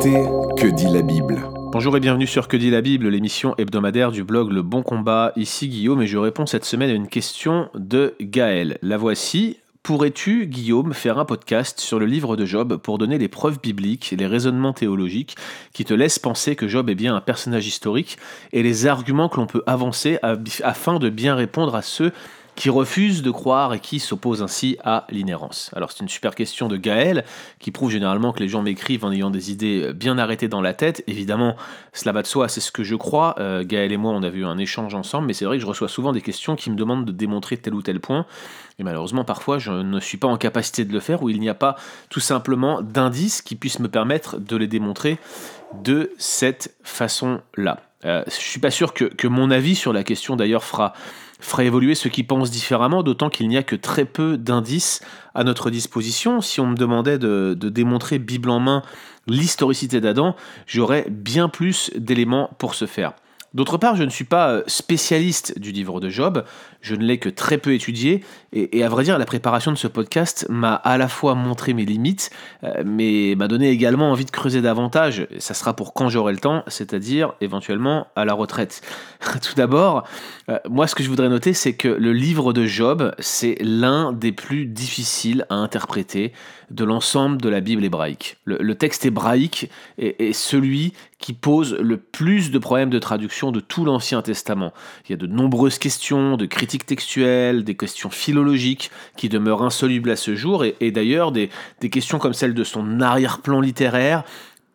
Que dit la Bible Bonjour et bienvenue sur Que dit la Bible, l'émission hebdomadaire du blog Le Bon Combat. Ici Guillaume et je réponds cette semaine à une question de Gaël. La voici. Pourrais-tu, Guillaume, faire un podcast sur le livre de Job pour donner les preuves bibliques les raisonnements théologiques qui te laissent penser que Job est bien un personnage historique et les arguments que l'on peut avancer afin de bien répondre à ceux qui refuse de croire et qui s'oppose ainsi à l'inhérence Alors c'est une super question de Gaël, qui prouve généralement que les gens m'écrivent en ayant des idées bien arrêtées dans la tête. Évidemment, cela va de soi, c'est ce que je crois. Euh, Gaël et moi, on a vu un échange ensemble, mais c'est vrai que je reçois souvent des questions qui me demandent de démontrer tel ou tel point. Et malheureusement, parfois, je ne suis pas en capacité de le faire, ou il n'y a pas tout simplement d'indices qui puissent me permettre de les démontrer de cette façon-là. Euh, je suis pas sûr que mon avis sur la question d'ailleurs fera ferait évoluer ceux qui pensent différemment, d'autant qu'il n'y a que très peu d'indices à notre disposition. Si on me demandait de, de démontrer Bible en main l'historicité d'Adam, j'aurais bien plus d'éléments pour ce faire. D'autre part, je ne suis pas euh, spécialiste du livre de Job, je ne l'ai que très peu étudié, et, à vrai dire, la préparation de ce podcast m'a à la fois montré mes limites, euh, mais m'a donné également envie de creuser davantage. Ça sera pour quand j'aurai le temps, c'est-à-dire éventuellement à la retraite. Tout d'abord, euh, moi ce que je voudrais noter, c'est que le livre de Job, c'est l'un des plus difficiles à interpréter de l'ensemble de la Bible hébraïque. Le, texte hébraïque est, celui qui pose le plus de problèmes de traduction de tout l'Ancien Testament. Il y a de nombreuses questions de critiques textuelles, des questions philologiques qui demeurent insolubles à ce jour, et, d'ailleurs des, questions comme celle de son arrière-plan littéraire,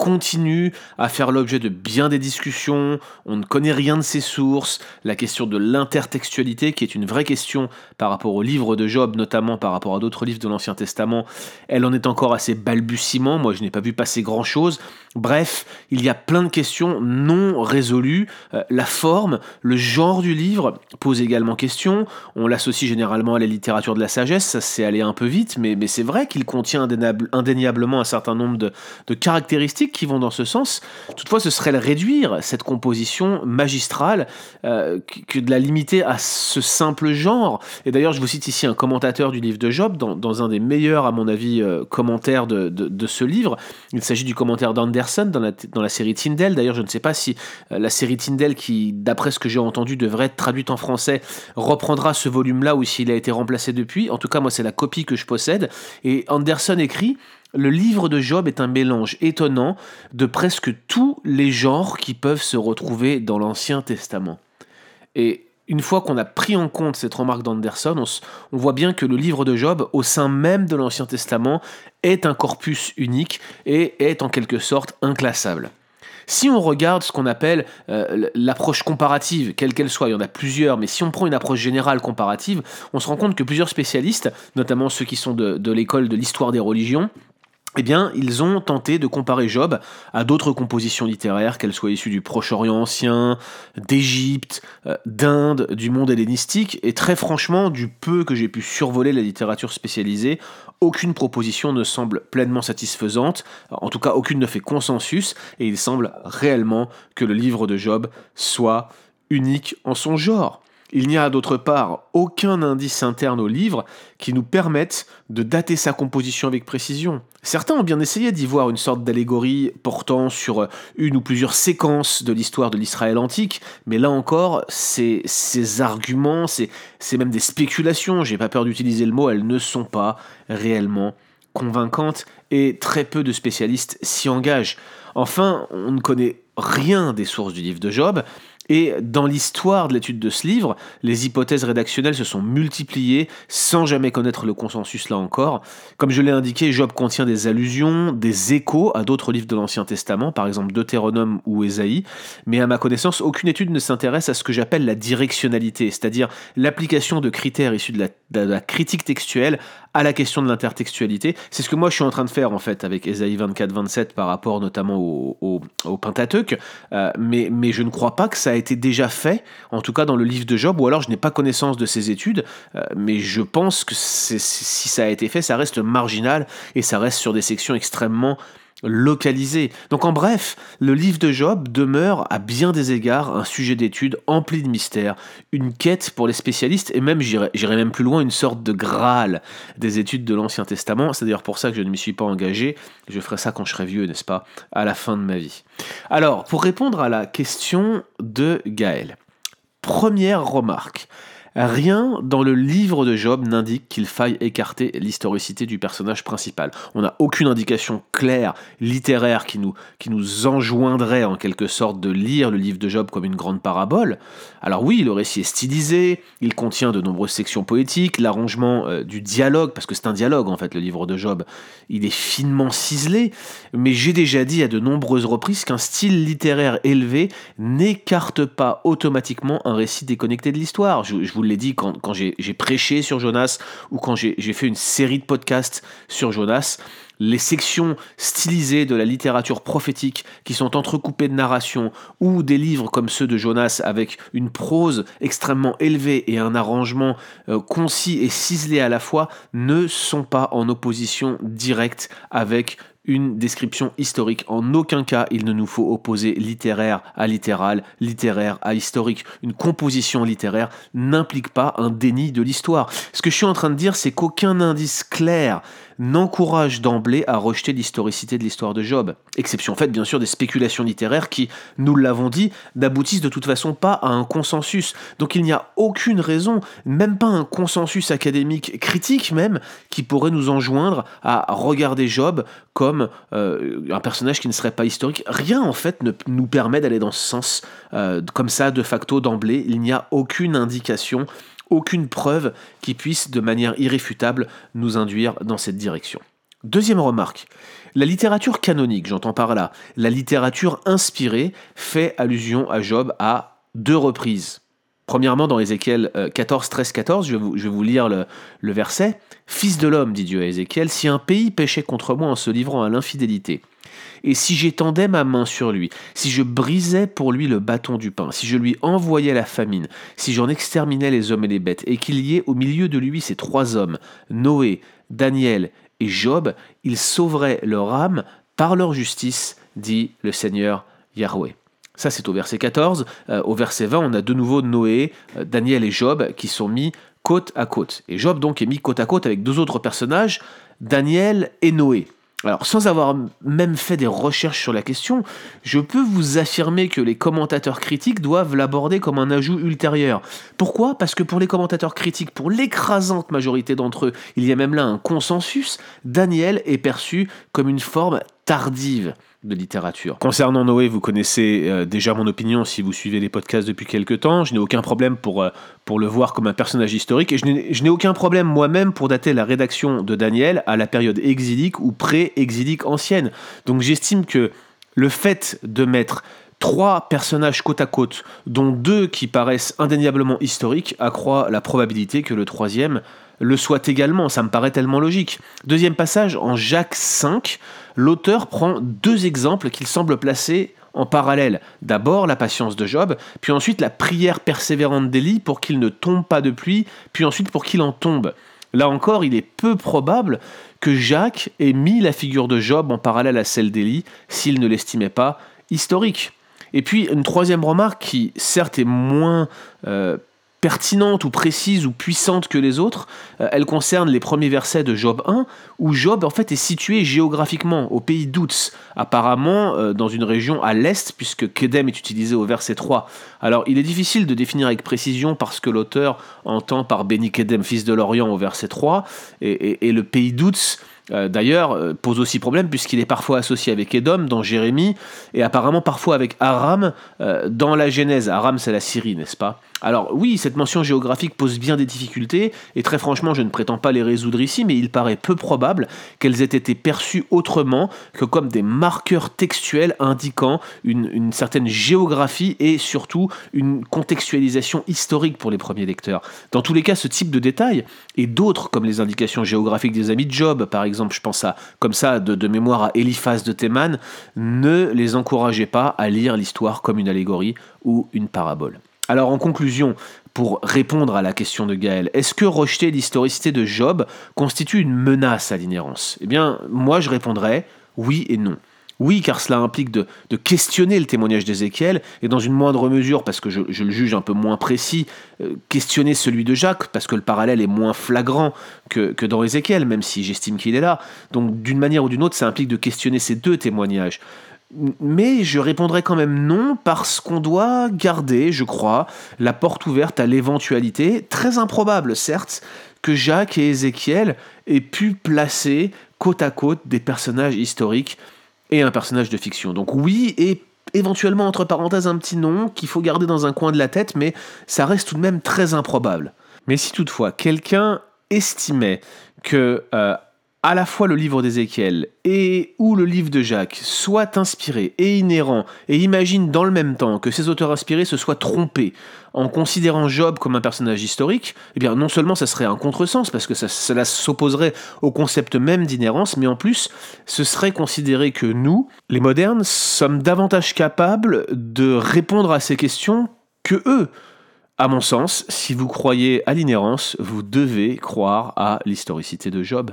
continue à faire l'objet de bien des discussions, on ne connaît rien de ses sources, la question de l'intertextualité, qui est une vraie question par rapport au livre de Job, notamment par rapport à d'autres livres de l'Ancien Testament, elle en est encore assez balbutiement, moi je n'ai pas vu passer grand-chose. Bref, il y a plein de questions non résolues, euh, la forme, le genre du livre pose également question, on l'associe généralement à la littérature de la sagesse, ça s'est allé un peu vite, mais c'est vrai qu'il contient indéniablement un certain nombre de caractéristiques qui vont dans ce sens. Toutefois, ce serait le réduire, cette composition magistrale, euh, que de la limiter à ce simple genre. Et d'ailleurs, je vous cite ici un commentateur du livre de Job, dans, un des meilleurs, à mon avis, euh, commentaires de, ce livre. Il s'agit du commentaire d'Anderson dans la, dans la série Tyndale. D'ailleurs, je ne sais pas si euh, la série Tyndale, qui, d'après ce que j'ai entendu, devrait être traduite en français, reprendra ce volume-là ou s'il a été remplacé depuis. En tout cas, moi, c'est la copie que je possède. Et Anderson écrit le livre de Job est un mélange étonnant de presque tous les genres qui peuvent se retrouver dans l'Ancien Testament. Et une fois qu'on a pris en compte cette remarque d'Anderson, on, voit bien que le livre de Job, au sein même de l'Ancien Testament, est un corpus unique et est en quelque sorte inclassable. Si on regarde ce qu'on appelle euh, l'approche comparative, quelle qu'elle soit, il y en a plusieurs, mais si on prend une approche générale comparative, on se rend compte que plusieurs spécialistes, notamment ceux qui sont de l'école de l'histoire des religions, eh bien, ils ont tenté de comparer Job à d'autres compositions littéraires, qu'elles soient issues du Proche-Orient ancien, d'Égypte, euh, d'Inde, du monde hellénistique, et très franchement, du peu que j'ai pu survoler la littérature spécialisée, aucune proposition ne semble pleinement satisfaisante, en tout cas aucune ne fait consensus, et il semble réellement que le livre de Job soit unique en son genre. Il n'y a d'autre part aucun indice interne au livre qui nous permette de dater sa composition avec précision. Certains ont bien essayé d'y voir une sorte d'allégorie portant sur une ou plusieurs séquences de l'histoire de l'Israël antique, mais là encore, ces, arguments, c'est même des spéculations, j'ai pas peur d'utiliser le mot, elles ne sont pas réellement convaincantes et très peu de spécialistes s'y engagent. Enfin, on ne connaît rien des sources du livre de Job, et dans l'histoire de l'étude de ce livre, les hypothèses rédactionnelles se sont multipliées sans jamais connaître le consensus là encore. Comme je l'ai indiqué, Job contient des allusions, des échos à d'autres livres de l'Ancien Testament, par exemple Deutéronome ou Ésaïe, mais à ma connaissance, aucune étude ne s'intéresse à ce que j'appelle la directionnalité, c'est-à-dire l'application de critères issus de la, critique textuelle à la question de l'intertextualité. C'est ce que moi je suis en train de faire en fait avec Ésaïe 24-27 par rapport notamment au, au, Pentateuque, euh, mais, mais je ne crois pas que ça ait déjà fait, en tout cas dans le livre de Job, ou alors je n'ai pas connaissance de ces études, euh, mais je pense que si ça a été fait, ça reste marginal et ça reste sur des sections extrêmement localisé. Donc en bref, le livre de Job demeure à bien des égards un sujet d'étude empli de mystères, une quête pour les spécialistes et même, j'irai même plus loin, une sorte de graal des études de l'Ancien Testament. C'est d'ailleurs pour ça que je ne m'y suis pas engagé. Je ferai ça quand je serai vieux, n'est-ce pas, à la fin de ma vie. Alors, pour répondre à la question de Gaël, première remarque. Rien dans le livre de Job n'indique qu'il faille écarter l'historicité du personnage principal. On n'a aucune indication claire, littéraire, qui nous, qui enjoindrait en quelque sorte de lire le livre de Job comme une grande parabole. Alors oui, le récit est stylisé, il contient de nombreuses sections poétiques, l'arrangement euh, du dialogue, parce que c'est un dialogue en fait le livre de Job, il est finement ciselé, mais j'ai déjà dit à de nombreuses reprises qu'un style littéraire élevé n'écarte pas automatiquement un récit déconnecté de l'histoire. L'ai dit quand, j'ai prêché sur Jonas ou quand j'ai fait une série de podcasts sur Jonas, les sections stylisées de la littérature prophétique qui sont entrecoupées de narrations ou des livres comme ceux de Jonas avec une prose extrêmement élevée et un arrangement euh, concis et ciselé à la fois ne sont pas en opposition directe avec une description historique. En aucun cas, il ne nous faut opposer littéraire à littéral, littéraire à historique. Une composition littéraire n'implique pas un déni de l'histoire. Ce que je suis en train de dire, c'est qu'aucun indice clair n'encourage d'emblée à rejeter l'historicité de l'histoire de Job. Exception faite bien sûr des spéculations littéraires qui, nous l'avons dit, n'aboutissent de toute façon pas à un consensus. Donc il n'y a aucune raison, même pas un consensus académique critique même, qui pourrait nous enjoindre à regarder Job comme euh, un personnage qui ne serait pas historique. Rien en fait ne nous permet d'aller dans ce sens euh, comme ça de facto d'emblée. Il n'y a aucune indication aucune preuve qui puisse de manière irréfutable nous induire dans cette direction. Deuxième remarque, la littérature canonique, j'entends par là, la littérature inspirée fait allusion à Job à deux reprises. Premièrement, dans Ézéchiel 14, 13, 14, je vais vous, lire le, le verset. Fils de l'homme, dit Dieu à Ézéchiel, si un pays péchait contre moi en se livrant à l'infidélité, et si j'étendais ma main sur lui, si je brisais pour lui le bâton du pain, si je lui envoyais la famine, si j'en exterminais les hommes et les bêtes, et qu'il y ait au milieu de lui ces trois hommes, Noé, Daniel et Job, ils sauveraient leur âme par leur justice, dit le Seigneur Yahweh. Ça, c'est au verset 14. Euh, au verset 20, on a de nouveau Noé, euh, Daniel et Job qui sont mis côte à côte. Et Job, donc, est mis côte à côte avec deux autres personnages, Daniel et Noé. Alors, sans avoir même fait des recherches sur la question, je peux vous affirmer que les commentateurs critiques doivent l'aborder comme un ajout ultérieur. Pourquoi? Parce que pour les commentateurs critiques, pour l'écrasante majorité d'entre eux, il y a même là un consensus, Daniel est perçu comme une forme tardive de littérature. Concernant Noé, vous connaissez euh, déjà mon opinion si vous suivez les podcasts depuis quelques temps. Je n'ai aucun problème pour, euh, pour le voir comme un personnage historique et je n'ai aucun problème moi-même pour dater la rédaction de Daniel à la période exilique ou pré-exilique ancienne. Donc j'estime que le fait de mettre trois personnages côte à côte, dont deux qui paraissent indéniablement historiques, accroît la probabilité que le troisième le soit également. Ça me paraît tellement logique. Deuxième passage, en Jacques 5, l'auteur prend deux exemples qu'il semble placer en parallèle. D'abord la patience de Job, puis ensuite la prière persévérante d'Élie pour qu'il ne tombe pas de pluie, puis ensuite pour qu'il en tombe. Là encore, il est peu probable que Jacques ait mis la figure de Job en parallèle à celle d'Élie s'il ne l'estimait pas historique. Et puis une troisième remarque qui certes est moins euh, pertinente ou précise ou puissante que les autres, euh, elle concerne les premiers versets de Job 1, où Job en fait est situé géographiquement au pays d'Outs, apparemment euh, dans une région à l'est, puisque Kedem est utilisé au verset 3. Alors il est difficile de définir avec précision parce que l'auteur entend par Béni Kedem, fils de l'Orient, au verset 3, et, le pays d'Outs euh, d'ailleurs, pose aussi problème puisqu'il est parfois associé avec Édom dans Jérémie et apparemment parfois avec Aram dans la Genèse. Aram, c'est la Syrie, n'est-ce pas? Alors oui, cette mention géographique pose bien des difficultés, et très franchement, je ne prétends pas les résoudre ici, mais il paraît peu probable qu'elles aient été perçues autrement que comme des marqueurs textuels indiquant une, certaine géographie et surtout une contextualisation historique pour les premiers lecteurs. Dans tous les cas, ce type de détails, et d'autres comme les indications géographiques des amis de Job, par exemple, je pense à, comme ça, de, mémoire à Eliphaz de Théman, ne les encourageait pas à lire l'histoire comme une allégorie ou une parabole. Alors en conclusion, pour répondre à la question de Gaël, est-ce que rejeter l'historicité de Job constitue une menace à l'inhérence? Eh bien, moi je répondrais oui et non. Oui, car cela implique de, questionner le témoignage d'Ézéchiel, et dans une moindre mesure, parce que je, le juge un peu moins précis, euh, questionner celui de Jacques, parce que le parallèle est moins flagrant que, que dans Ézéchiel, même si j'estime qu'il est là. Donc d'une manière ou d'une autre, ça implique de questionner ces deux témoignages. Mais je répondrai quand même non parce qu'on doit garder, je crois, la porte ouverte à l'éventualité, très improbable certes, que Jacques et Ézéchiel aient pu placer côte à côte des personnages historiques et un personnage de fiction. Donc oui, et éventuellement entre parenthèses un petit nom qu'il faut garder dans un coin de la tête, mais ça reste tout de même très improbable. Mais si toutefois quelqu'un estimait que euh, à la fois le livre d'Ézéchiel et ou le livre de Jacques soient inspirés et inhérents et imagine dans le même temps que ces auteurs inspirés se soient trompés en considérant Job comme un personnage historique, eh bien non seulement ça serait un contresens parce que cela s'opposerait au concept même d'inhérence, mais en plus ce serait considéré que nous, les modernes, sommes davantage capables de répondre à ces questions que eux. À mon sens, si vous croyez à l'inhérence, vous devez croire à l'historicité de Job.